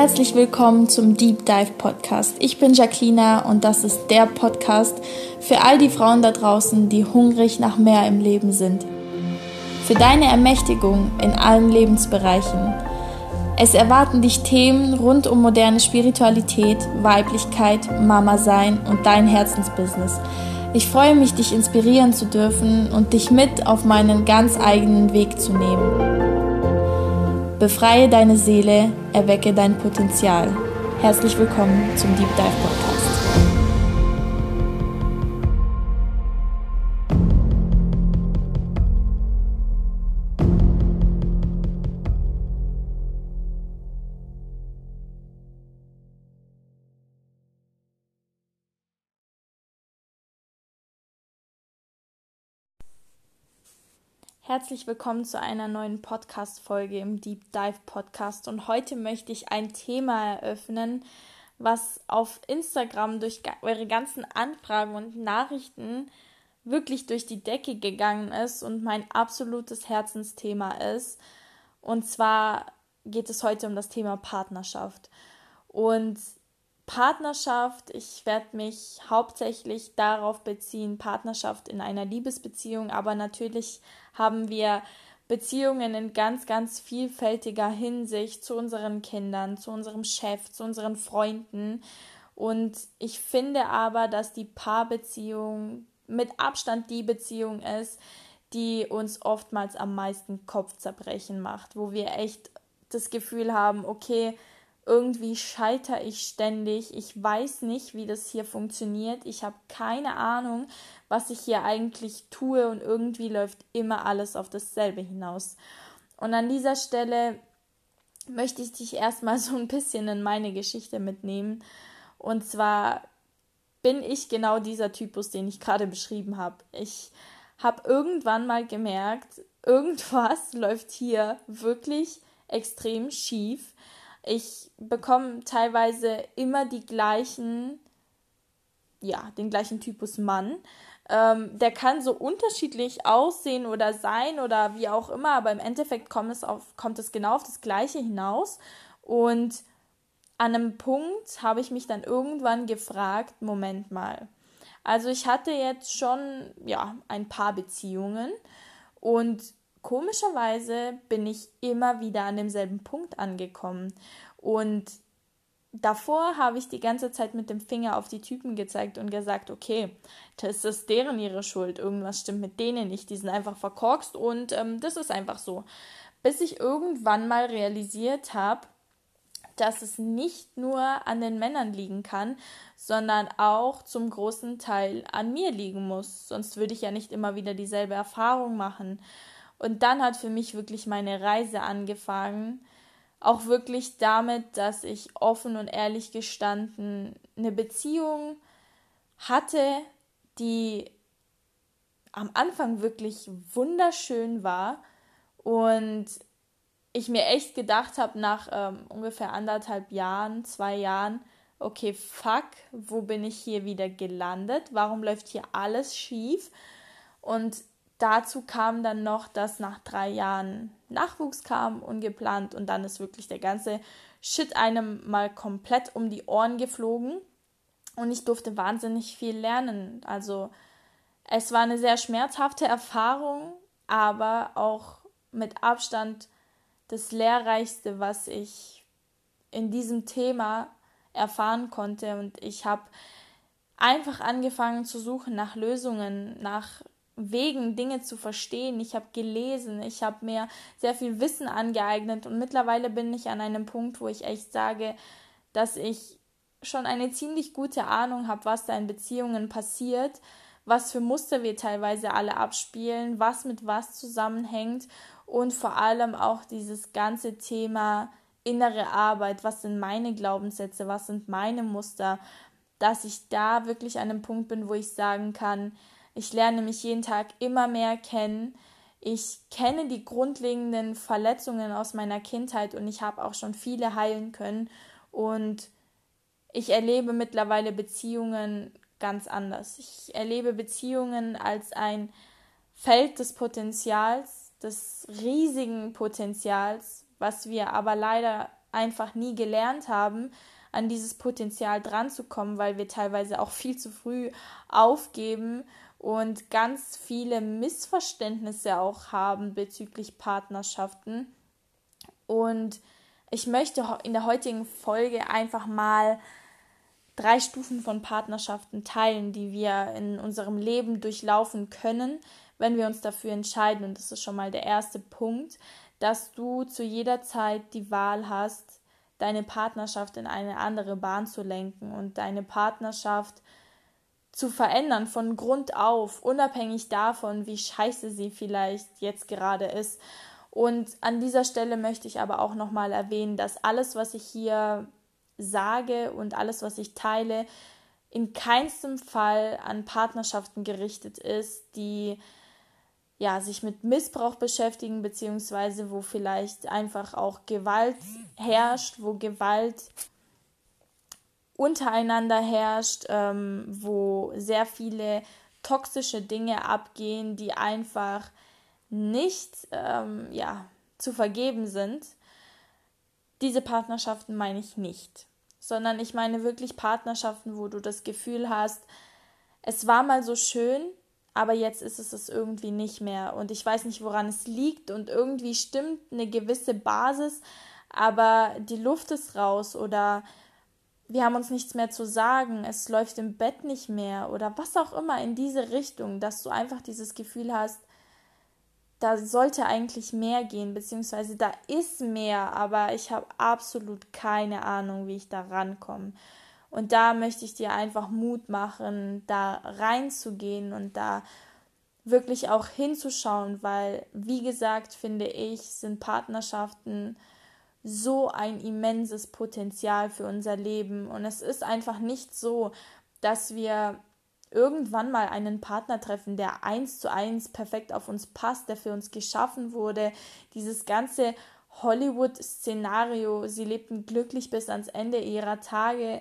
Herzlich willkommen zum Deep Dive Podcast. Ich bin Jacqueline und das ist der Podcast für all die Frauen da draußen, die hungrig nach mehr im Leben sind. Für deine Ermächtigung in allen Lebensbereichen. Es erwarten dich Themen rund um moderne Spiritualität, Weiblichkeit, Mama sein und dein Herzensbusiness. Ich freue mich, dich inspirieren zu dürfen und dich mit auf meinen ganz eigenen Weg zu nehmen. Befreie deine Seele, erwecke dein Potenzial. Herzlich willkommen zum Deep Dive Podcast. Herzlich willkommen zu einer neuen Podcast-Folge im Deep Dive Podcast. Und heute möchte ich ein Thema eröffnen, was auf Instagram durch eure ganzen Anfragen und Nachrichten wirklich durch die Decke gegangen ist und mein absolutes Herzensthema ist. Und zwar geht es heute um das Thema Partnerschaft. Und Partnerschaft, ich werde mich hauptsächlich darauf beziehen, Partnerschaft in einer Liebesbeziehung, aber natürlich haben wir Beziehungen in ganz, ganz vielfältiger Hinsicht zu unseren Kindern, zu unserem Chef, zu unseren Freunden. Und ich finde aber, dass die Paarbeziehung mit Abstand die Beziehung ist, die uns oftmals am meisten Kopfzerbrechen macht, wo wir echt das Gefühl haben, okay, irgendwie scheitere ich ständig. Ich weiß nicht, wie das hier funktioniert. Ich habe keine Ahnung, was ich hier eigentlich tue und irgendwie läuft immer alles auf dasselbe hinaus. Und an dieser Stelle möchte ich dich erstmal so ein bisschen in meine Geschichte mitnehmen. Und zwar bin ich genau dieser Typus, den ich gerade beschrieben habe. Ich habe irgendwann mal gemerkt, irgendwas läuft hier wirklich extrem schief ich bekomme teilweise immer die gleichen, ja, den gleichen Typus Mann. Ähm, der kann so unterschiedlich aussehen oder sein oder wie auch immer, aber im Endeffekt kommt es, auf, kommt es genau auf das Gleiche hinaus. Und an einem Punkt habe ich mich dann irgendwann gefragt, Moment mal. Also ich hatte jetzt schon ja ein paar Beziehungen und komischerweise bin ich immer wieder an demselben Punkt angekommen. Und davor habe ich die ganze Zeit mit dem Finger auf die Typen gezeigt und gesagt, okay, das ist deren ihre Schuld, irgendwas stimmt mit denen nicht, die sind einfach verkorkst und ähm, das ist einfach so. Bis ich irgendwann mal realisiert habe, dass es nicht nur an den Männern liegen kann, sondern auch zum großen Teil an mir liegen muss. Sonst würde ich ja nicht immer wieder dieselbe Erfahrung machen. Und dann hat für mich wirklich meine Reise angefangen. Auch wirklich damit, dass ich offen und ehrlich gestanden eine Beziehung hatte, die am Anfang wirklich wunderschön war und ich mir echt gedacht habe nach ähm, ungefähr anderthalb Jahren, zwei Jahren, okay, fuck, wo bin ich hier wieder gelandet? Warum läuft hier alles schief? Und dazu kam dann noch, dass nach drei Jahren Nachwuchs kam, ungeplant, und dann ist wirklich der ganze Shit einem mal komplett um die Ohren geflogen. Und ich durfte wahnsinnig viel lernen. Also es war eine sehr schmerzhafte Erfahrung, aber auch mit Abstand das Lehrreichste, was ich in diesem Thema erfahren konnte. Und ich habe einfach angefangen zu suchen nach Lösungen, nach Wegen, Dinge zu verstehen. Ich habe gelesen, ich habe mir sehr viel Wissen angeeignet und mittlerweile bin ich an einem Punkt, wo ich echt sage, dass ich schon eine ziemlich gute Ahnung habe, was da in Beziehungen passiert, was für Muster wir teilweise alle abspielen, was mit was zusammenhängt und vor allem auch dieses ganze Thema innere Arbeit, was sind meine Glaubenssätze, was sind meine Muster, dass ich da wirklich an einem Punkt bin, wo ich sagen kann, ich lerne mich jeden Tag immer mehr kennen. Ich kenne die grundlegenden Verletzungen aus meiner Kindheit und ich habe auch schon viele heilen können. Und ich erlebe mittlerweile Beziehungen ganz anders. Ich erlebe Beziehungen als ein Feld des Potenzials, des riesigen Potenzials, was wir aber leider einfach nie gelernt haben, an dieses Potenzial dran zu kommen, weil wir teilweise auch viel zu früh aufgeben und ganz viele Missverständnisse auch haben bezüglich Partnerschaften. Und ich möchte in der heutigen Folge einfach mal drei Stufen von Partnerschaften teilen, die wir in unserem Leben durchlaufen können, wenn wir uns dafür entscheiden. Und das ist schon mal der erste Punkt, dass du zu jeder Zeit die Wahl hast, deine Partnerschaft in eine andere Bahn zu lenken und deine Partnerschaft zu verändern von Grund auf, unabhängig davon, wie scheiße sie vielleicht jetzt gerade ist. Und an dieser Stelle möchte ich aber auch nochmal erwähnen, dass alles, was ich hier sage und alles, was ich teile, in keinstem Fall an Partnerschaften gerichtet ist, die ja, sich mit Missbrauch beschäftigen, beziehungsweise wo vielleicht einfach auch Gewalt herrscht, wo Gewalt untereinander herrscht, ähm, wo sehr viele toxische Dinge abgehen, die einfach nicht ähm, ja, zu vergeben sind. Diese Partnerschaften meine ich nicht, sondern ich meine wirklich Partnerschaften, wo du das Gefühl hast, es war mal so schön, aber jetzt ist es es irgendwie nicht mehr und ich weiß nicht, woran es liegt und irgendwie stimmt eine gewisse Basis, aber die Luft ist raus oder wir haben uns nichts mehr zu sagen, es läuft im Bett nicht mehr oder was auch immer in diese Richtung, dass du einfach dieses Gefühl hast, da sollte eigentlich mehr gehen, beziehungsweise da ist mehr, aber ich habe absolut keine Ahnung, wie ich da rankomme. Und da möchte ich dir einfach Mut machen, da reinzugehen und da wirklich auch hinzuschauen, weil, wie gesagt, finde ich, sind Partnerschaften so ein immenses Potenzial für unser Leben. Und es ist einfach nicht so, dass wir irgendwann mal einen Partner treffen, der eins zu eins perfekt auf uns passt, der für uns geschaffen wurde. Dieses ganze Hollywood-Szenario, sie lebten glücklich bis ans Ende ihrer Tage.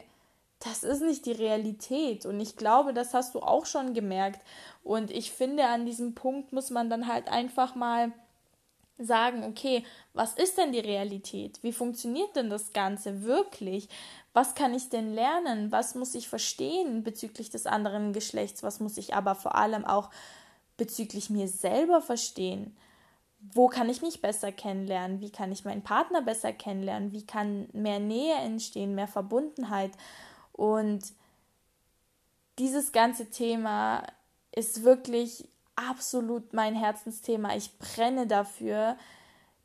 Das ist nicht die Realität. Und ich glaube, das hast du auch schon gemerkt. Und ich finde, an diesem Punkt muss man dann halt einfach mal sagen, okay, was ist denn die Realität? Wie funktioniert denn das Ganze wirklich? Was kann ich denn lernen? Was muss ich verstehen bezüglich des anderen Geschlechts? Was muss ich aber vor allem auch bezüglich mir selber verstehen? Wo kann ich mich besser kennenlernen? Wie kann ich meinen Partner besser kennenlernen? Wie kann mehr Nähe entstehen, mehr Verbundenheit? Und dieses ganze Thema ist wirklich absolut mein Herzensthema. Ich brenne dafür,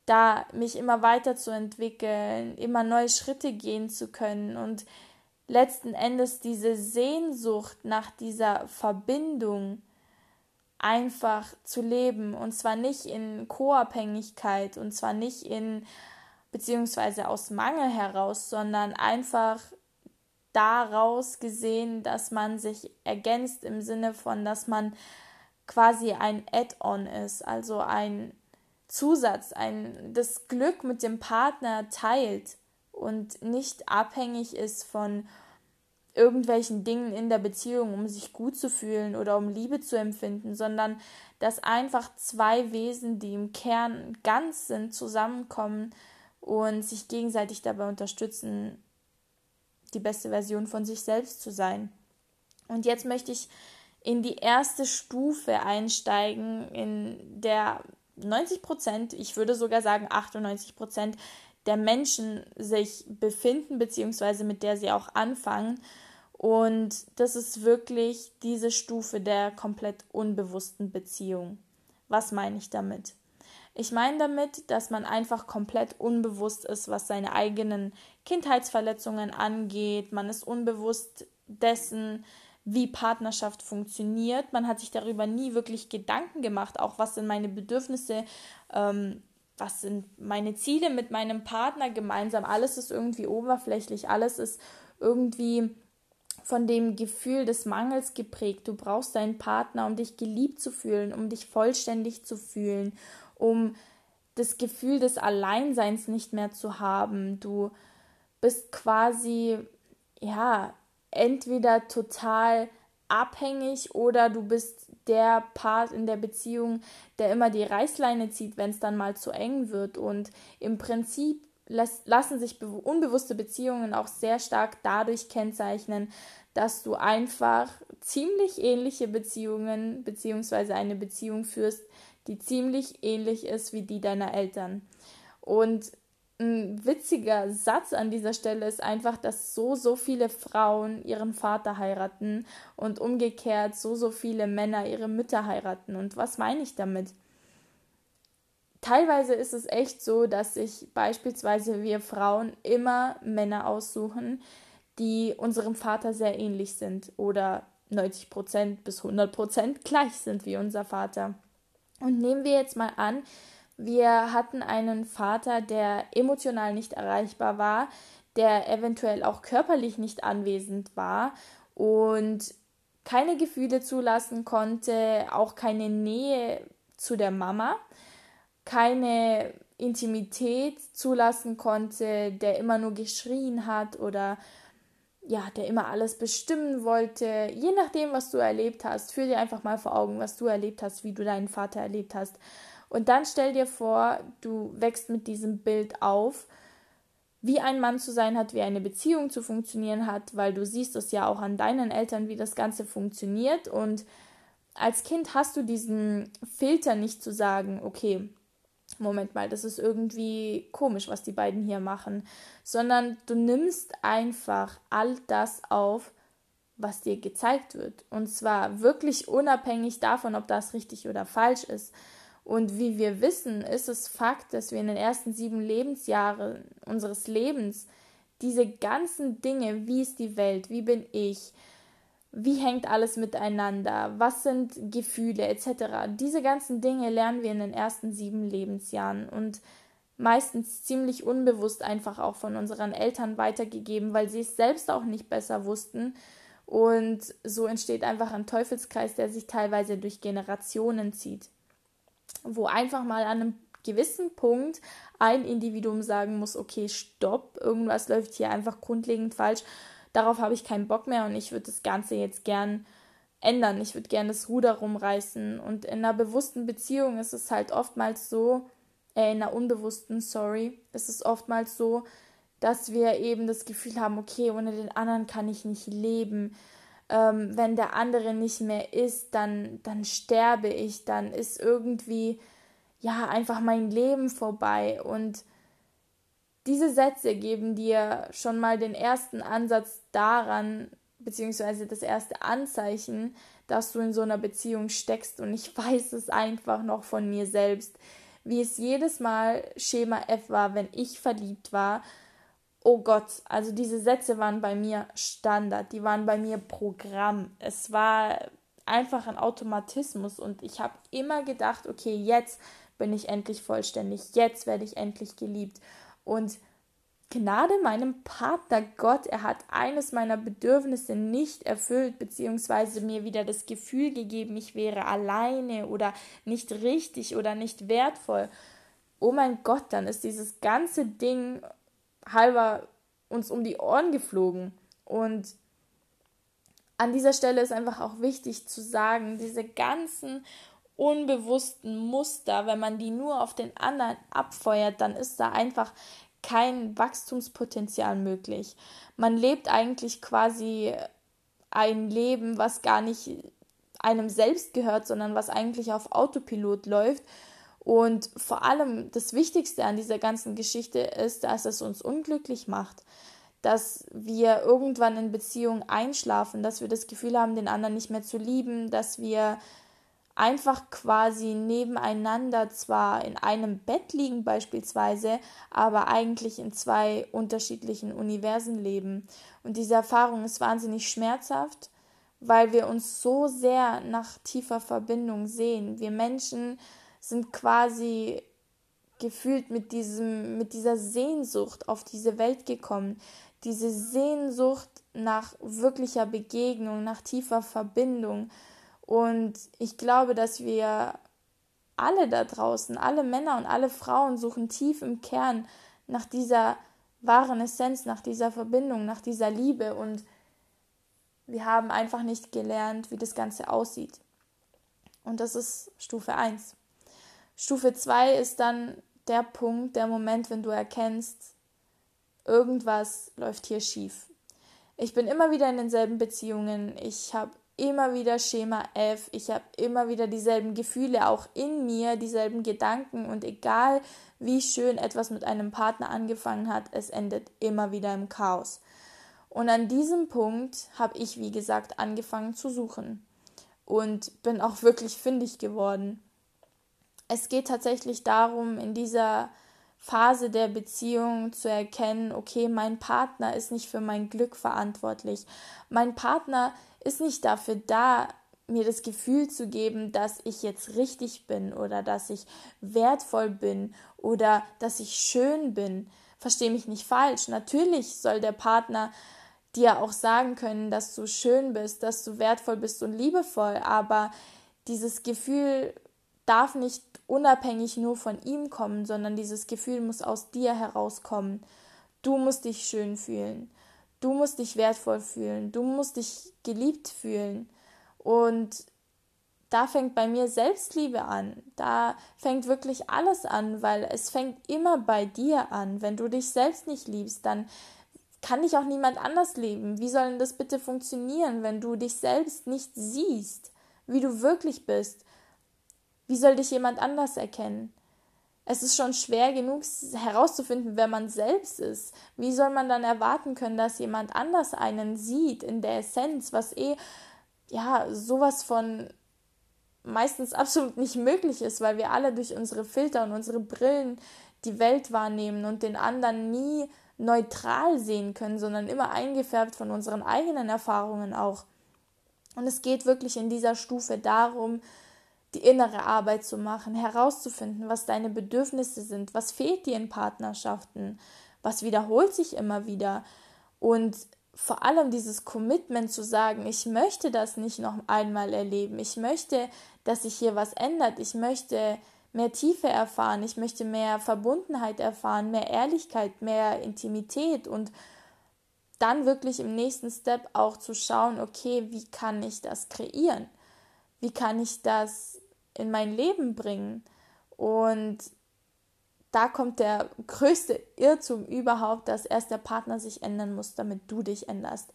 da mich immer weiterzuentwickeln, immer neue Schritte gehen zu können und letzten Endes diese Sehnsucht nach dieser Verbindung einfach zu leben und zwar nicht in Co-Abhängigkeit und zwar nicht in beziehungsweise aus Mangel heraus, sondern einfach daraus gesehen, dass man sich ergänzt im Sinne von, dass man quasi ein Add-on ist, also ein Zusatz, ein das Glück mit dem Partner teilt und nicht abhängig ist von irgendwelchen Dingen in der Beziehung, um sich gut zu fühlen oder um Liebe zu empfinden, sondern dass einfach zwei Wesen, die im Kern ganz sind, zusammenkommen und sich gegenseitig dabei unterstützen, die beste Version von sich selbst zu sein. Und jetzt möchte ich in die erste Stufe einsteigen, in der 90 Prozent, ich würde sogar sagen 98 Prozent der Menschen sich befinden, beziehungsweise mit der sie auch anfangen. Und das ist wirklich diese Stufe der komplett unbewussten Beziehung. Was meine ich damit? Ich meine damit, dass man einfach komplett unbewusst ist, was seine eigenen Kindheitsverletzungen angeht. Man ist unbewusst dessen, wie Partnerschaft funktioniert. Man hat sich darüber nie wirklich Gedanken gemacht, auch was sind meine Bedürfnisse, ähm, was sind meine Ziele mit meinem Partner gemeinsam. Alles ist irgendwie oberflächlich, alles ist irgendwie von dem Gefühl des Mangels geprägt. Du brauchst deinen Partner, um dich geliebt zu fühlen, um dich vollständig zu fühlen, um das Gefühl des Alleinseins nicht mehr zu haben. Du bist quasi, ja, entweder total abhängig oder du bist der Part in der Beziehung, der immer die Reißleine zieht, wenn es dann mal zu eng wird. Und im Prinzip lassen sich unbewusste Beziehungen auch sehr stark dadurch kennzeichnen, dass du einfach ziemlich ähnliche Beziehungen beziehungsweise eine Beziehung führst, die ziemlich ähnlich ist wie die deiner Eltern. Und ein witziger Satz an dieser Stelle ist einfach, dass so, so viele Frauen ihren Vater heiraten und umgekehrt so, so viele Männer ihre Mütter heiraten. Und was meine ich damit? Teilweise ist es echt so, dass sich beispielsweise wir Frauen immer Männer aussuchen, die unserem Vater sehr ähnlich sind oder 90% bis 100% gleich sind wie unser Vater. Und nehmen wir jetzt mal an, wir hatten einen Vater, der emotional nicht erreichbar war, der eventuell auch körperlich nicht anwesend war und keine Gefühle zulassen konnte, auch keine Nähe zu der Mama, keine Intimität zulassen konnte, der immer nur geschrien hat oder ja, der immer alles bestimmen wollte, je nachdem, was du erlebt hast. Führ dir einfach mal vor Augen, was du erlebt hast, wie du deinen Vater erlebt hast. Und dann stell dir vor, du wächst mit diesem Bild auf, wie ein Mann zu sein hat, wie eine Beziehung zu funktionieren hat, weil du siehst es ja auch an deinen Eltern, wie das Ganze funktioniert. Und als Kind hast du diesen Filter nicht zu sagen, okay, Moment mal, das ist irgendwie komisch, was die beiden hier machen, sondern du nimmst einfach all das auf, was dir gezeigt wird. Und zwar wirklich unabhängig davon, ob das richtig oder falsch ist. Und wie wir wissen, ist es Fakt, dass wir in den ersten sieben Lebensjahren unseres Lebens diese ganzen Dinge, wie ist die Welt, wie bin ich, wie hängt alles miteinander, was sind Gefühle etc. Diese ganzen Dinge lernen wir in den ersten sieben Lebensjahren und meistens ziemlich unbewusst einfach auch von unseren Eltern weitergegeben, weil sie es selbst auch nicht besser wussten. Und so entsteht einfach ein Teufelskreis, der sich teilweise durch Generationen zieht, wo einfach mal an einem gewissen Punkt ein Individuum sagen muss, okay, stopp, irgendwas läuft hier einfach grundlegend falsch darauf habe ich keinen Bock mehr und ich würde das Ganze jetzt gern ändern. Ich würde gern das Ruder rumreißen. Und in einer bewussten Beziehung ist es halt oftmals so, äh, in einer unbewussten, sorry, ist es oftmals so, dass wir eben das Gefühl haben, okay, ohne den anderen kann ich nicht leben. Ähm, wenn der andere nicht mehr ist, dann, dann sterbe ich, dann ist irgendwie, ja, einfach mein Leben vorbei. Und diese Sätze geben dir schon mal den ersten Ansatz daran, beziehungsweise das erste Anzeichen, dass du in so einer Beziehung steckst. Und ich weiß es einfach noch von mir selbst, wie es jedes Mal Schema F war, wenn ich verliebt war. Oh Gott, also diese Sätze waren bei mir Standard, die waren bei mir Programm. Es war einfach ein Automatismus und ich habe immer gedacht, okay, jetzt bin ich endlich vollständig, jetzt werde ich endlich geliebt. Und Gnade meinem Partner Gott, er hat eines meiner Bedürfnisse nicht erfüllt, beziehungsweise mir wieder das Gefühl gegeben, ich wäre alleine oder nicht richtig oder nicht wertvoll. Oh mein Gott, dann ist dieses ganze Ding halber uns um die Ohren geflogen. Und an dieser Stelle ist einfach auch wichtig zu sagen, diese ganzen unbewussten Muster, wenn man die nur auf den anderen abfeuert, dann ist da einfach kein Wachstumspotenzial möglich. Man lebt eigentlich quasi ein Leben, was gar nicht einem selbst gehört, sondern was eigentlich auf Autopilot läuft. Und vor allem das Wichtigste an dieser ganzen Geschichte ist, dass es uns unglücklich macht, dass wir irgendwann in Beziehungen einschlafen, dass wir das Gefühl haben, den anderen nicht mehr zu lieben, dass wir einfach quasi nebeneinander zwar in einem Bett liegen beispielsweise, aber eigentlich in zwei unterschiedlichen Universen leben. Und diese Erfahrung ist wahnsinnig schmerzhaft, weil wir uns so sehr nach tiefer Verbindung sehen. Wir Menschen sind quasi gefühlt mit diesem mit dieser Sehnsucht auf diese Welt gekommen. Diese Sehnsucht nach wirklicher Begegnung, nach tiefer Verbindung und ich glaube, dass wir alle da draußen, alle Männer und alle Frauen suchen tief im Kern nach dieser wahren Essenz, nach dieser Verbindung, nach dieser Liebe und wir haben einfach nicht gelernt, wie das Ganze aussieht. Und das ist Stufe 1. Stufe 2 ist dann der Punkt, der Moment, wenn du erkennst, irgendwas läuft hier schief. Ich bin immer wieder in denselben Beziehungen. Ich habe immer wieder Schema F. Ich habe immer wieder dieselben Gefühle auch in mir, dieselben Gedanken. Und egal wie schön etwas mit einem Partner angefangen hat, es endet immer wieder im Chaos. Und an diesem Punkt habe ich, wie gesagt, angefangen zu suchen und bin auch wirklich fündig geworden. Es geht tatsächlich darum, in dieser Phase der Beziehung zu erkennen, okay, mein Partner ist nicht für mein Glück verantwortlich. Mein Partner ist nicht dafür da, mir das Gefühl zu geben, dass ich jetzt richtig bin oder dass ich wertvoll bin oder dass ich schön bin. Verstehe mich nicht falsch. Natürlich soll der Partner dir auch sagen können, dass du schön bist, dass du wertvoll bist und liebevoll, aber dieses Gefühl darf nicht unabhängig nur von ihm kommen, sondern dieses Gefühl muss aus dir herauskommen. Du musst dich schön fühlen. Du musst dich wertvoll fühlen. Du musst dich geliebt fühlen. Und da fängt bei mir Selbstliebe an. Da fängt wirklich alles an, weil es fängt immer bei dir an. Wenn du dich selbst nicht liebst, dann kann dich auch niemand anders lieben. Wie soll denn das bitte funktionieren, wenn du dich selbst nicht siehst, wie du wirklich bist? Wie soll dich jemand anders erkennen? Es ist schon schwer genug herauszufinden, wer man selbst ist. Wie soll man dann erwarten können, dass jemand anders einen sieht in der Essenz, was eh ja sowas von meistens absolut nicht möglich ist, weil wir alle durch unsere Filter und unsere Brillen die Welt wahrnehmen und den anderen nie neutral sehen können, sondern immer eingefärbt von unseren eigenen Erfahrungen auch. Und es geht wirklich in dieser Stufe darum, die innere Arbeit zu machen, herauszufinden, was deine Bedürfnisse sind, was fehlt dir in Partnerschaften, was wiederholt sich immer wieder und vor allem dieses Commitment zu sagen, ich möchte das nicht noch einmal erleben, ich möchte, dass sich hier was ändert, ich möchte mehr Tiefe erfahren, ich möchte mehr Verbundenheit erfahren, mehr Ehrlichkeit, mehr Intimität und dann wirklich im nächsten Step auch zu schauen, okay, wie kann ich das kreieren? Wie kann ich das in mein Leben bringen. Und da kommt der größte Irrtum überhaupt, dass erst der Partner sich ändern muss, damit du dich änderst.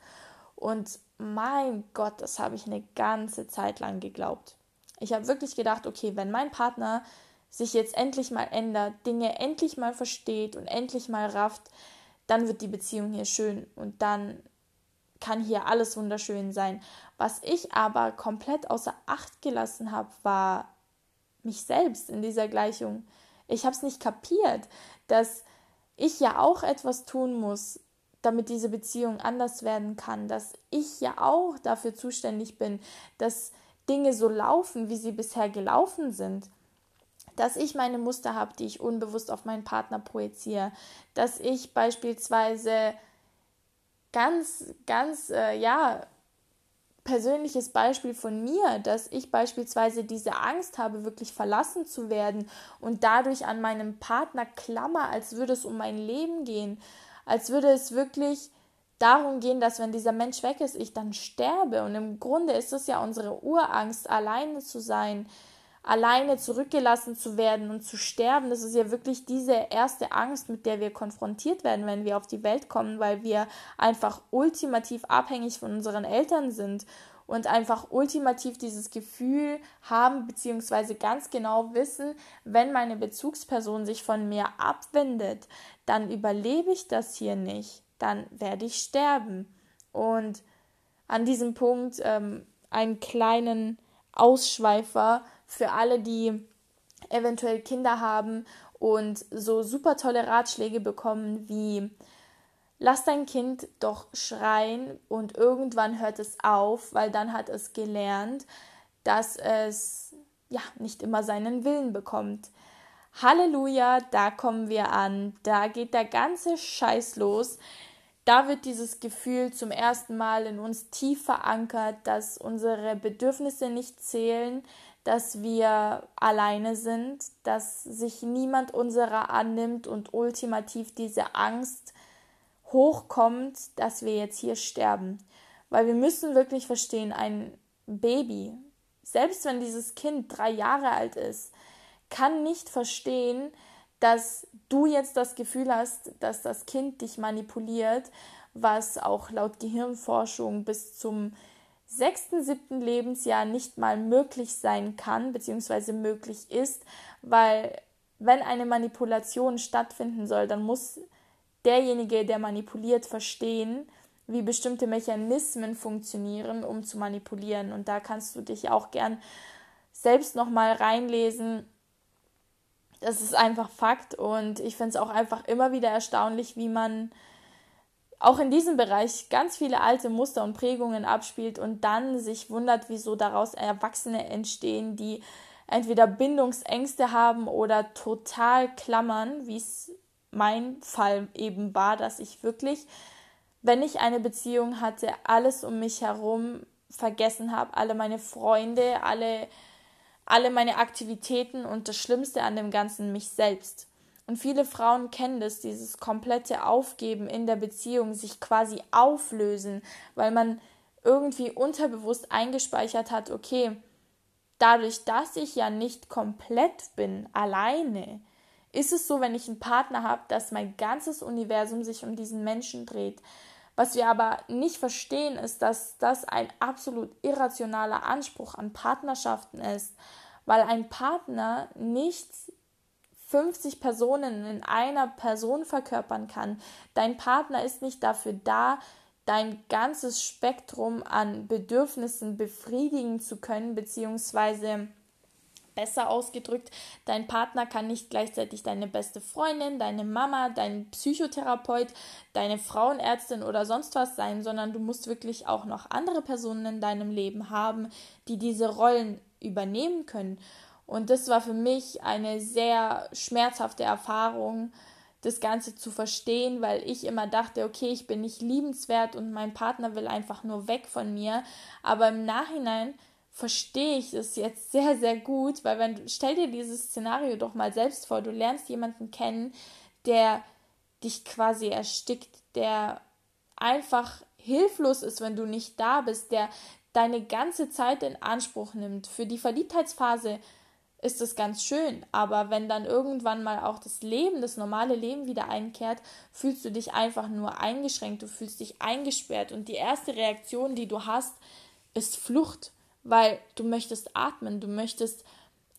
Und mein Gott, das habe ich eine ganze Zeit lang geglaubt. Ich habe wirklich gedacht, okay, wenn mein Partner sich jetzt endlich mal ändert, Dinge endlich mal versteht und endlich mal rafft, dann wird die Beziehung hier schön und dann kann hier alles wunderschön sein. Was ich aber komplett außer Acht gelassen habe, war mich selbst in dieser Gleichung. Ich habe es nicht kapiert, dass ich ja auch etwas tun muss, damit diese Beziehung anders werden kann, dass ich ja auch dafür zuständig bin, dass Dinge so laufen, wie sie bisher gelaufen sind, dass ich meine Muster habe, die ich unbewusst auf meinen Partner projiziere, dass ich beispielsweise ganz, ganz, äh, ja, persönliches Beispiel von mir, dass ich beispielsweise diese Angst habe, wirklich verlassen zu werden und dadurch an meinem Partner klammer, als würde es um mein Leben gehen, als würde es wirklich darum gehen, dass wenn dieser Mensch weg ist, ich dann sterbe. Und im Grunde ist es ja unsere Urangst, alleine zu sein, alleine zurückgelassen zu werden und zu sterben, das ist ja wirklich diese erste Angst, mit der wir konfrontiert werden, wenn wir auf die Welt kommen, weil wir einfach ultimativ abhängig von unseren Eltern sind und einfach ultimativ dieses Gefühl haben, beziehungsweise ganz genau wissen, wenn meine Bezugsperson sich von mir abwendet, dann überlebe ich das hier nicht, dann werde ich sterben. Und an diesem Punkt ähm, einen kleinen Ausschweifer für alle, die eventuell Kinder haben und so super tolle Ratschläge bekommen wie lass dein Kind doch schreien und irgendwann hört es auf, weil dann hat es gelernt, dass es ja nicht immer seinen Willen bekommt. Halleluja, da kommen wir an, da geht der ganze Scheiß los. Da wird dieses Gefühl zum ersten Mal in uns tief verankert, dass unsere Bedürfnisse nicht zählen, dass wir alleine sind, dass sich niemand unserer annimmt und ultimativ diese Angst hochkommt, dass wir jetzt hier sterben. Weil wir müssen wirklich verstehen, ein Baby, selbst wenn dieses Kind drei Jahre alt ist, kann nicht verstehen, dass du jetzt das Gefühl hast, dass das Kind dich manipuliert, was auch laut Gehirnforschung bis zum sechsten, siebten Lebensjahr nicht mal möglich sein kann, beziehungsweise möglich ist, weil wenn eine Manipulation stattfinden soll, dann muss derjenige, der manipuliert, verstehen, wie bestimmte Mechanismen funktionieren, um zu manipulieren. Und da kannst du dich auch gern selbst nochmal reinlesen. Das ist einfach Fakt und ich finde es auch einfach immer wieder erstaunlich, wie man auch in diesem Bereich ganz viele alte Muster und Prägungen abspielt und dann sich wundert, wieso daraus Erwachsene entstehen, die entweder Bindungsängste haben oder total klammern, wie es mein Fall eben war, dass ich wirklich, wenn ich eine Beziehung hatte, alles um mich herum vergessen habe, alle meine Freunde, alle, alle meine Aktivitäten und das Schlimmste an dem Ganzen mich selbst. Und viele Frauen kennen das, dieses komplette Aufgeben in der Beziehung, sich quasi auflösen, weil man irgendwie unterbewusst eingespeichert hat, okay, dadurch, dass ich ja nicht komplett bin, alleine, ist es so, wenn ich einen Partner habe, dass mein ganzes Universum sich um diesen Menschen dreht. Was wir aber nicht verstehen, ist, dass das ein absolut irrationaler Anspruch an Partnerschaften ist, weil ein Partner nichts 50 Personen in einer Person verkörpern kann. Dein Partner ist nicht dafür da, dein ganzes Spektrum an Bedürfnissen befriedigen zu können, beziehungsweise besser ausgedrückt, dein Partner kann nicht gleichzeitig deine beste Freundin, deine Mama, dein Psychotherapeut, deine Frauenärztin oder sonst was sein, sondern du musst wirklich auch noch andere Personen in deinem Leben haben, die diese Rollen übernehmen können. Und das war für mich eine sehr schmerzhafte Erfahrung, das Ganze zu verstehen, weil ich immer dachte, okay, ich bin nicht liebenswert und mein Partner will einfach nur weg von mir. Aber im Nachhinein verstehe ich es jetzt sehr, sehr gut, weil wenn stell dir dieses Szenario doch mal selbst vor, du lernst jemanden kennen, der dich quasi erstickt, der einfach hilflos ist, wenn du nicht da bist, der deine ganze Zeit in Anspruch nimmt. Für die Verliebtheitsphase ist es ganz schön, aber wenn dann irgendwann mal auch das Leben, das normale Leben wieder einkehrt, fühlst du dich einfach nur eingeschränkt, du fühlst dich eingesperrt. Und die erste Reaktion, die du hast, ist Flucht, weil du möchtest atmen, du möchtest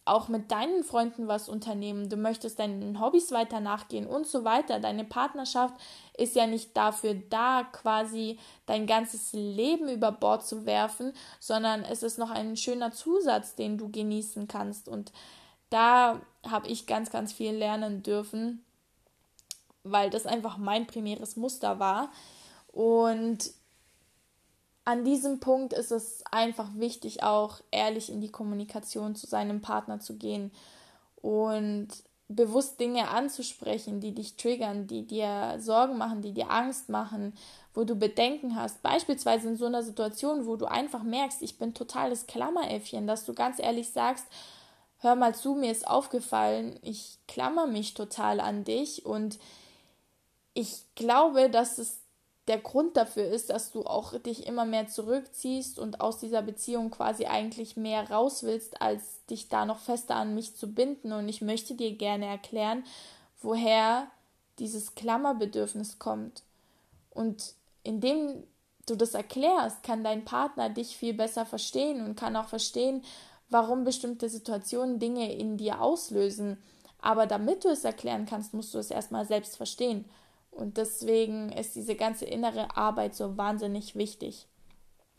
auch mit deinen Freunden was unternehmen, du möchtest deinen Hobbys weiter nachgehen und so weiter. Deine Partnerschaft ist ja nicht dafür da, quasi dein ganzes Leben über Bord zu werfen, sondern es ist noch ein schöner Zusatz, den du genießen kannst. Und da habe ich ganz, ganz viel lernen dürfen, weil das einfach mein primäres Muster war. Und an diesem Punkt ist es einfach wichtig, auch ehrlich in die Kommunikation zu seinem Partner zu gehen und bewusst Dinge anzusprechen, die dich triggern, die dir Sorgen machen, die dir Angst machen, wo du Bedenken hast. Beispielsweise in so einer Situation, wo du einfach merkst, ich bin totales Klammeräffchen, dass du ganz ehrlich sagst, hör mal zu, mir ist aufgefallen, ich klammer mich total an dich und ich glaube, dass es der Grund dafür ist, dass du auch dich immer mehr zurückziehst und aus dieser Beziehung quasi eigentlich mehr raus willst, als dich da noch fester an mich zu binden. Und ich möchte dir gerne erklären, woher dieses Klammerbedürfnis kommt. Und indem du das erklärst, kann dein Partner dich viel besser verstehen und kann auch verstehen, warum bestimmte Situationen Dinge in dir auslösen. Aber damit du es erklären kannst, musst du es erstmal selbst verstehen. Und deswegen ist diese ganze innere Arbeit so wahnsinnig wichtig.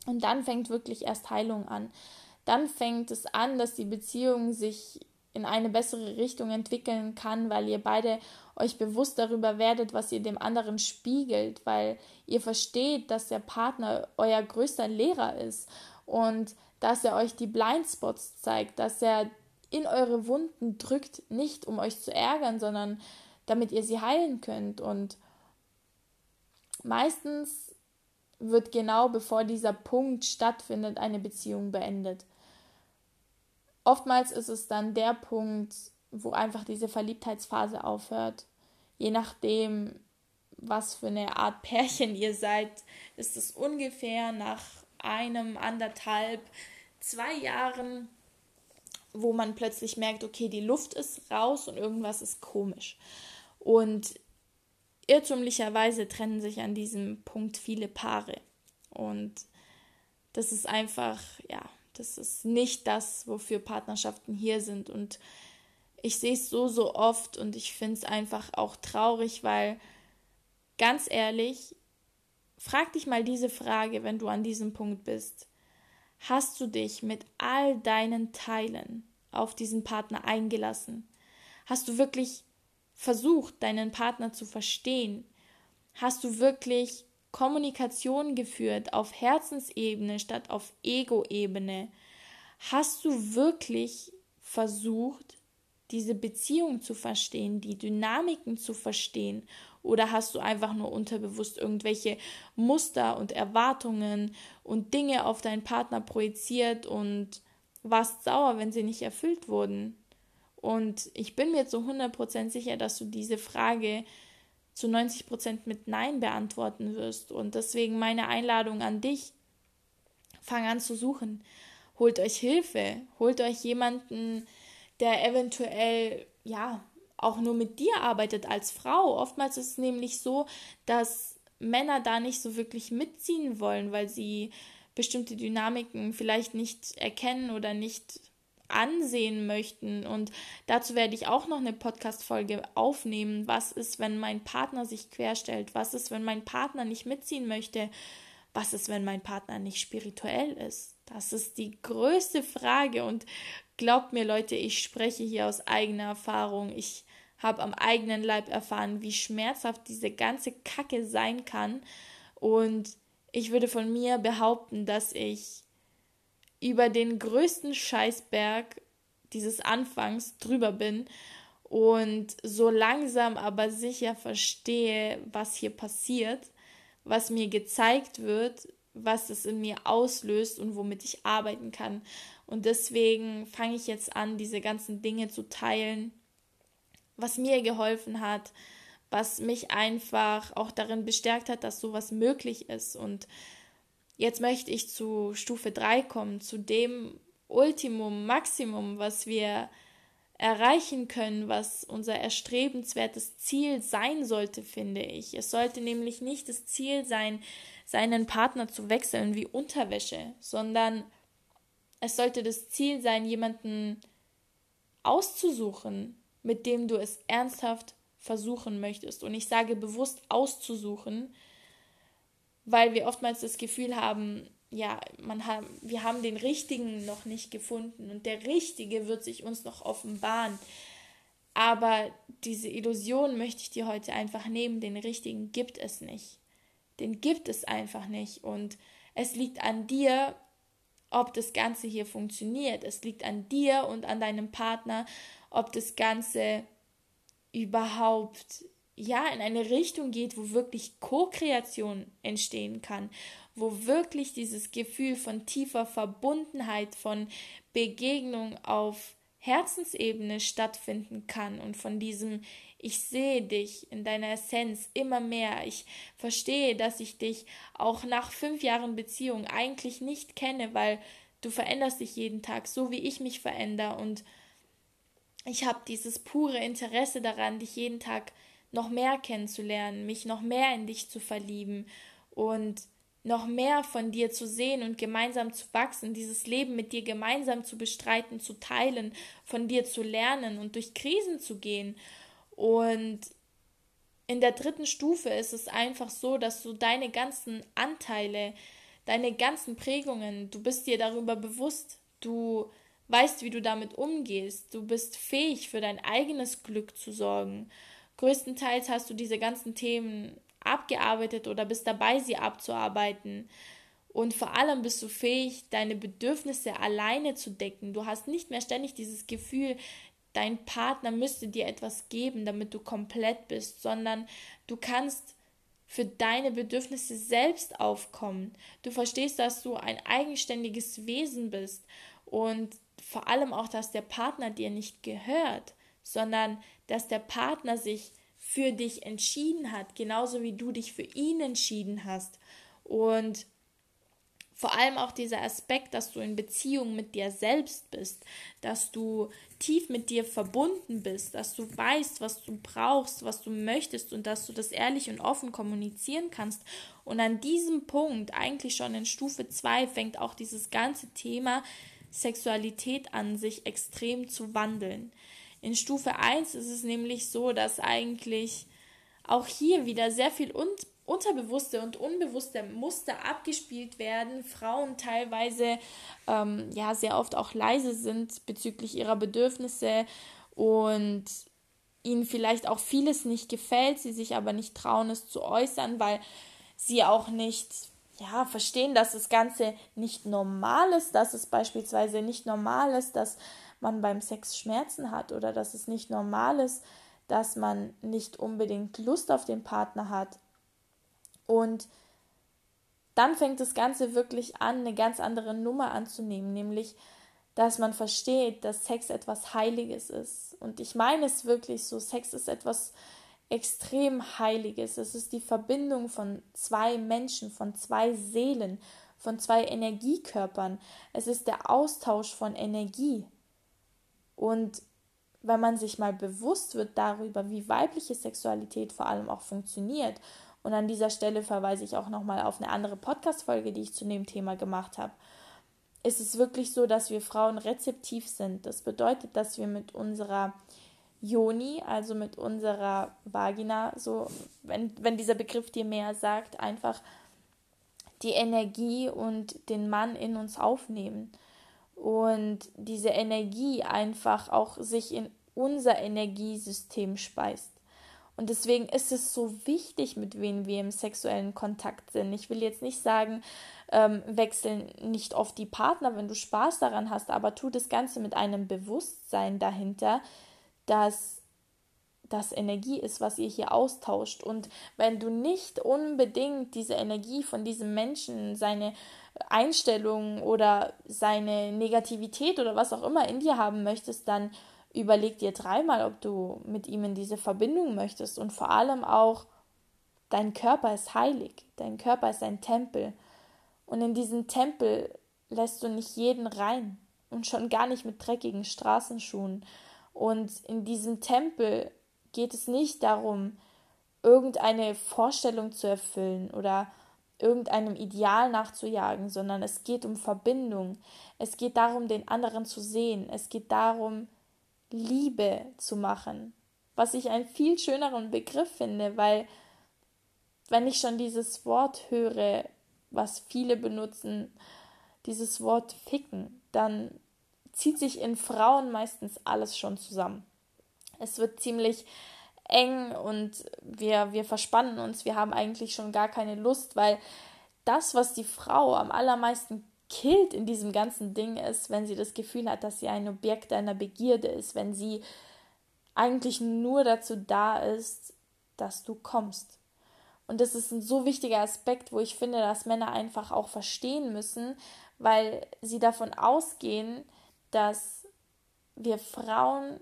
Und dann fängt wirklich erst Heilung an. Dann fängt es an, dass die Beziehung sich in eine bessere Richtung entwickeln kann, weil ihr beide euch bewusst darüber werdet, was ihr dem anderen spiegelt, weil ihr versteht, dass der Partner euer größter Lehrer ist und dass er euch die Blindspots zeigt, dass er in eure Wunden drückt, nicht um euch zu ärgern, sondern damit ihr sie heilen könnt. Und meistens wird genau bevor dieser Punkt stattfindet, eine Beziehung beendet. Oftmals ist es dann der Punkt, wo einfach diese Verliebtheitsphase aufhört. Je nachdem, was für eine Art Pärchen ihr seid, ist es ungefähr nach einem, anderthalb, zwei Jahren wo man plötzlich merkt, okay, die Luft ist raus und irgendwas ist komisch. Und irrtümlicherweise trennen sich an diesem Punkt viele Paare. Und das ist einfach, ja, das ist nicht das, wofür Partnerschaften hier sind. Und ich sehe es so, so oft und ich finde es einfach auch traurig, weil ganz ehrlich, frag dich mal diese Frage, wenn du an diesem Punkt bist. Hast du dich mit all deinen Teilen auf diesen Partner eingelassen? Hast du wirklich versucht, deinen Partner zu verstehen? Hast du wirklich Kommunikation geführt auf Herzensebene statt auf Ego-Ebene? Hast du wirklich versucht, diese Beziehung zu verstehen, die Dynamiken zu verstehen? Oder hast du einfach nur unterbewusst irgendwelche Muster und Erwartungen und Dinge auf deinen Partner projiziert und warst sauer, wenn sie nicht erfüllt wurden? Und ich bin mir zu 100% sicher, dass du diese Frage zu 90% mit Nein beantworten wirst. Und deswegen meine Einladung an dich, fang an zu suchen. Holt euch Hilfe, holt euch jemanden, der eventuell, ja, auch nur mit dir arbeitet als Frau. Oftmals ist es nämlich so, dass Männer da nicht so wirklich mitziehen wollen, weil sie bestimmte Dynamiken vielleicht nicht erkennen oder nicht ansehen möchten. Und dazu werde ich auch noch eine Podcast-Folge aufnehmen. Was ist, wenn mein Partner sich querstellt? Was ist, wenn mein Partner nicht mitziehen möchte? Was ist, wenn mein Partner nicht spirituell ist? Das ist die größte Frage. Und glaubt mir, Leute, ich spreche hier aus eigener Erfahrung. Ich habe am eigenen Leib erfahren, wie schmerzhaft diese ganze Kacke sein kann. Und ich würde von mir behaupten, dass ich über den größten Scheißberg dieses Anfangs drüber bin und so langsam aber sicher verstehe, was hier passiert, was mir gezeigt wird, was es in mir auslöst und womit ich arbeiten kann. Und deswegen fange ich jetzt an, diese ganzen Dinge zu teilen, was mir geholfen hat, was mich einfach auch darin bestärkt hat, dass sowas möglich ist und Jetzt möchte ich zu Stufe 3 kommen, zu dem Ultimum, Maximum, was wir erreichen können, was unser erstrebenswertes Ziel sein sollte, finde ich. Es sollte nämlich nicht das Ziel sein, seinen Partner zu wechseln wie Unterwäsche, sondern es sollte das Ziel sein, jemanden auszusuchen, mit dem du es ernsthaft versuchen möchtest. Und ich sage bewusst auszusuchen, weil wir oftmals das Gefühl haben, ja, man haben, wir haben den Richtigen noch nicht gefunden und der Richtige wird sich uns noch offenbaren. Aber diese Illusion möchte ich dir heute einfach nehmen, den Richtigen gibt es nicht. Den gibt es einfach nicht. Und es liegt an dir, ob das Ganze hier funktioniert. Es liegt an dir und an deinem Partner, ob das Ganze überhaupt ja in eine Richtung geht, wo wirklich Co-Kreation entstehen kann, wo wirklich dieses Gefühl von tiefer Verbundenheit, von Begegnung auf Herzensebene stattfinden kann und von diesem ich sehe dich in deiner Essenz immer mehr. Ich verstehe, dass ich dich auch nach fünf Jahren Beziehung eigentlich nicht kenne, weil du veränderst dich jeden Tag, so wie ich mich verändere. Und ich habe dieses pure Interesse daran, dich jeden Tag noch mehr kennenzulernen, mich noch mehr in dich zu verlieben und noch mehr von dir zu sehen und gemeinsam zu wachsen, dieses Leben mit dir gemeinsam zu bestreiten, zu teilen, von dir zu lernen und durch Krisen zu gehen. Und in der dritten Stufe ist es einfach so, dass du deine ganzen Anteile, deine ganzen Prägungen, du bist dir darüber bewusst, du weißt, wie du damit umgehst, du bist fähig für dein eigenes Glück zu sorgen größtenteils hast du diese ganzen Themen abgearbeitet oder bist dabei, sie abzuarbeiten. Und vor allem bist du fähig, deine Bedürfnisse alleine zu decken. Du hast nicht mehr ständig dieses Gefühl, dein Partner müsste dir etwas geben, damit du komplett bist, sondern du kannst für deine Bedürfnisse selbst aufkommen. Du verstehst, dass du ein eigenständiges Wesen bist und vor allem auch, dass der Partner dir nicht gehört, sondern dass der Partner sich für dich entschieden hat, genauso wie du dich für ihn entschieden hast. Und Vor allem auch dieser Aspekt, dass du in Beziehung mit dir selbst bist, dass du tief mit dir verbunden bist, dass du weißt, was du brauchst, was du möchtest und dass du das ehrlich und offen kommunizieren kannst. Und an diesem Punkt, eigentlich schon in Stufe 2, fängt auch dieses ganze Thema Sexualität an, sich extrem zu wandeln. In Stufe 1 ist es nämlich so, dass eigentlich auch hier wieder sehr viel un unterbewusste und unbewusste Muster abgespielt werden, Frauen teilweise ähm, ja sehr oft auch leise sind bezüglich ihrer Bedürfnisse und ihnen vielleicht auch vieles nicht gefällt, sie sich aber nicht trauen, es zu äußern, weil sie auch nicht ja, verstehen, dass das Ganze nicht normal ist, dass es beispielsweise nicht normal ist, dass man beim Sex Schmerzen hat oder dass es nicht normal ist, dass man nicht unbedingt Lust auf den Partner hat und dann fängt das Ganze wirklich an, eine ganz andere Nummer anzunehmen, nämlich, dass man versteht, dass Sex etwas Heiliges ist. Und ich meine es wirklich so, Sex ist etwas extrem Heiliges. Es ist die Verbindung von zwei Menschen, von zwei Seelen, von zwei Energiekörpern. Es ist der Austausch von Energie. Und wenn man sich mal bewusst wird darüber, wie weibliche Sexualität vor allem auch funktioniert und an dieser Stelle verweise ich auch nochmal auf eine andere Podcast-Folge, die ich zu dem Thema gemacht habe. Ist es wirklich so, dass wir Frauen rezeptiv sind? Das bedeutet, dass wir mit unserer Joni, also mit unserer Vagina, so, wenn, wenn dieser Begriff dir mehr sagt, einfach die Energie und den Mann in uns aufnehmen. Und diese Energie einfach auch sich in unser Energiesystem speist. Und deswegen ist es so wichtig, mit wem wir im sexuellen Kontakt sind. Ich will jetzt nicht sagen, ähm, wechseln nicht oft die Partner, wenn du Spaß daran hast, aber tu das Ganze mit einem Bewusstsein dahinter, dass das Energie ist, was ihr hier austauscht. Und wenn du nicht unbedingt diese Energie von diesem Menschen, seine Einstellung oder seine Negativität oder was auch immer in dir haben möchtest, dann überleg dir dreimal, ob du mit ihm in diese Verbindung möchtest. Und vor allem auch, dein Körper ist heilig, dein Körper ist ein Tempel. Und in diesen Tempel lässt du nicht jeden rein. Und schon gar nicht mit dreckigen Straßenschuhen und in diesem Tempel geht es nicht darum, irgendeine Vorstellung zu erfüllen oder irgendeinem Ideal nachzujagen, sondern es geht um Verbindung. Es geht darum, den anderen zu sehen. Es geht darum, Liebe zu machen, was ich einen viel schöneren Begriff finde, weil wenn ich schon dieses Wort höre, was viele benutzen, dieses Wort ficken, dann zieht sich in Frauen meistens alles schon zusammen. Es wird ziemlich eng und wir, wir verspannen uns, wir haben eigentlich schon gar keine Lust, weil das, was die Frau am allermeisten killt in diesem ganzen Ding ist, wenn sie das Gefühl hat, dass sie ein Objekt einer Begierde ist, wenn sie eigentlich nur dazu da ist, dass du kommst. Und das ist ein so wichtiger Aspekt, wo ich finde, dass Männer einfach auch verstehen müssen, weil sie davon ausgehen, dass wir Frauen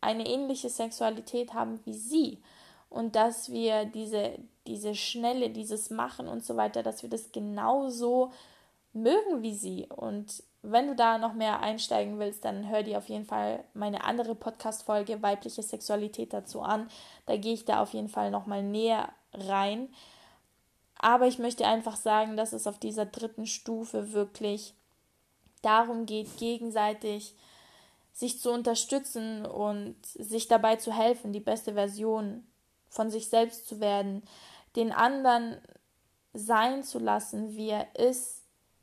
eine ähnliche Sexualität haben wie sie und dass wir diese, diese Schnelle, dieses Machen und so weiter, dass wir das genauso mögen wie sie. Und wenn du da noch mehr einsteigen willst, dann hör dir auf jeden Fall meine andere Podcast-Folge Weibliche Sexualität dazu an. Da gehe ich da auf jeden Fall nochmal näher rein. Aber ich möchte einfach sagen, dass es auf dieser dritten Stufe wirklich darum geht, gegenseitig sich zu unterstützen und sich dabei zu helfen, die beste Version von sich selbst zu werden, den anderen sein zu lassen, wie er ist,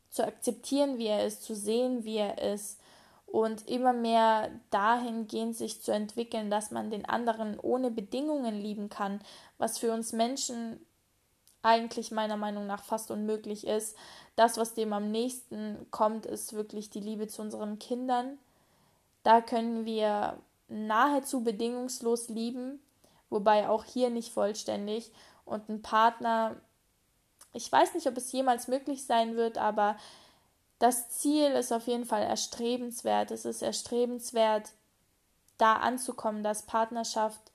zu akzeptieren, wie er ist, zu sehen, wie er ist und immer mehr dahingehend sich zu entwickeln, dass man den anderen ohne Bedingungen lieben kann, was für uns Menschen eigentlich meiner Meinung nach fast unmöglich ist. Das, was dem am nächsten kommt, ist wirklich die Liebe zu unseren Kindern. Da können wir nahezu bedingungslos lieben, wobei auch hier nicht vollständig. Und ein Partner ich weiß nicht, ob es jemals möglich sein wird, aber das Ziel ist auf jeden Fall erstrebenswert. Es ist erstrebenswert, da anzukommen, dass Partnerschaft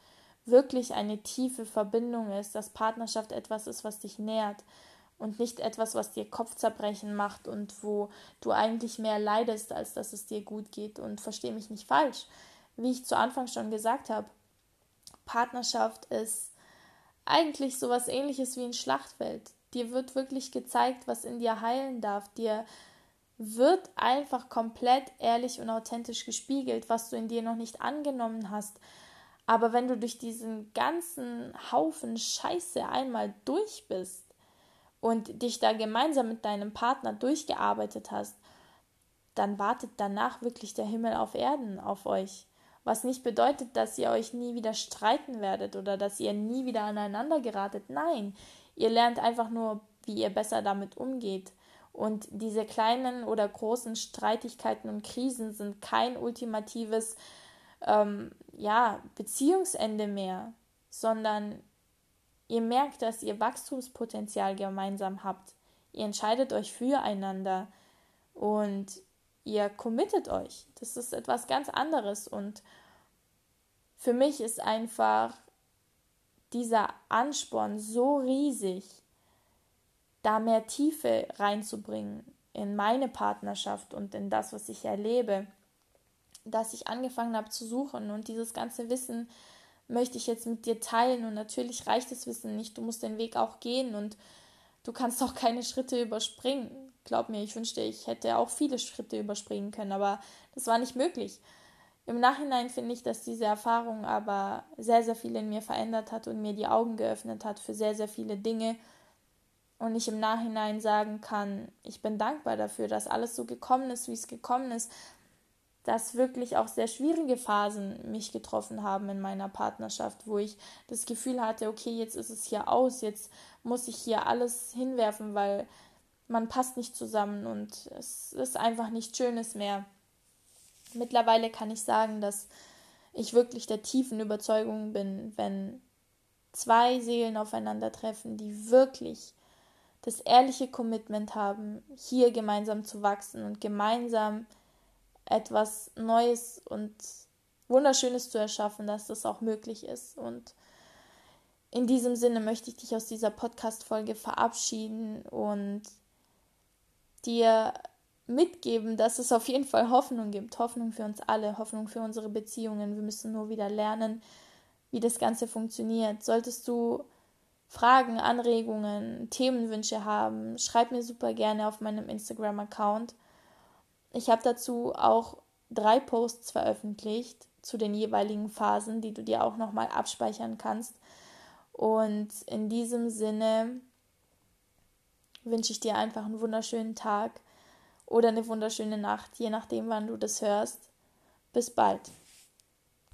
wirklich eine tiefe Verbindung ist, dass Partnerschaft etwas ist, was dich nährt. und nicht etwas, was dir Kopfzerbrechen macht und wo du eigentlich mehr leidest, als dass es dir gut geht. Und verstehe mich nicht falsch. Wie ich zu Anfang schon gesagt habe, Partnerschaft ist eigentlich sowas ähnliches wie ein Schlachtfeld. Dir wird wirklich gezeigt, was in dir heilen darf. Dir wird einfach komplett ehrlich und authentisch gespiegelt, was du in dir noch nicht angenommen hast. Aber wenn du durch diesen ganzen Haufen Scheiße einmal durch bist und dich da gemeinsam mit deinem Partner durchgearbeitet hast, dann wartet danach wirklich der Himmel auf Erden auf euch. Was nicht bedeutet, dass ihr euch nie wieder streiten werdet oder dass ihr nie wieder aneinander geratet. Nein, ihr lernt einfach nur, wie ihr besser damit umgeht. Und diese kleinen oder großen Streitigkeiten und Krisen sind kein ultimatives ähm, ja, Beziehungsende mehr, sondern ihr merkt, dass ihr Wachstumspotenzial gemeinsam habt. Ihr entscheidet euch füreinander und ihr committet euch. Das ist etwas ganz anderes und für mich ist einfach dieser Ansporn so riesig, da mehr Tiefe reinzubringen in meine Partnerschaft und in das, was ich erlebe, dass ich angefangen habe zu suchen. Und dieses ganze Wissen möchte ich jetzt mit dir teilen. Und natürlich reicht das Wissen nicht, du musst den Weg auch gehen und du kannst auch keine Schritte überspringen. Glaub mir, ich wünschte, ich hätte auch viele Schritte überspringen können, aber das war nicht möglich. Im Nachhinein finde ich, dass diese Erfahrung aber sehr, sehr viel in mir verändert hat und mir die Augen geöffnet hat für sehr, sehr viele Dinge. Und ich im Nachhinein sagen kann, ich bin dankbar dafür, dass alles so gekommen ist, wie es gekommen ist, dass wirklich auch sehr schwierige Phasen mich getroffen haben in meiner Partnerschaft, wo ich das Gefühl hatte, okay, jetzt ist es hier aus, jetzt muss ich hier alles hinwerfen, weil man passt nicht zusammen und es ist einfach nichts Schönes mehr. Mittlerweile kann ich sagen, dass ich wirklich der tiefen Überzeugung bin, wenn zwei Seelen aufeinandertreffen, die wirklich das ehrliche Commitment haben, hier gemeinsam zu wachsen und gemeinsam etwas Neues und Wunderschönes zu erschaffen, dass das auch möglich ist. Und in diesem Sinne möchte ich dich aus dieser Podcast-Folge verabschieden und dir mitgeben, dass es auf jeden Fall Hoffnung gibt. Hoffnung für uns alle, Hoffnung für unsere Beziehungen. Wir müssen nur wieder lernen, wie das Ganze funktioniert. Solltest du Fragen, Anregungen, Themenwünsche haben, schreib mir super gerne auf meinem Instagram-Account. Ich habe dazu auch drei Posts veröffentlicht zu den jeweiligen Phasen, die du dir auch nochmal abspeichern kannst. Und in diesem Sinne wünsche ich dir einfach einen wunderschönen Tag oder eine wunderschöne Nacht, je nachdem, wann du das hörst. Bis bald.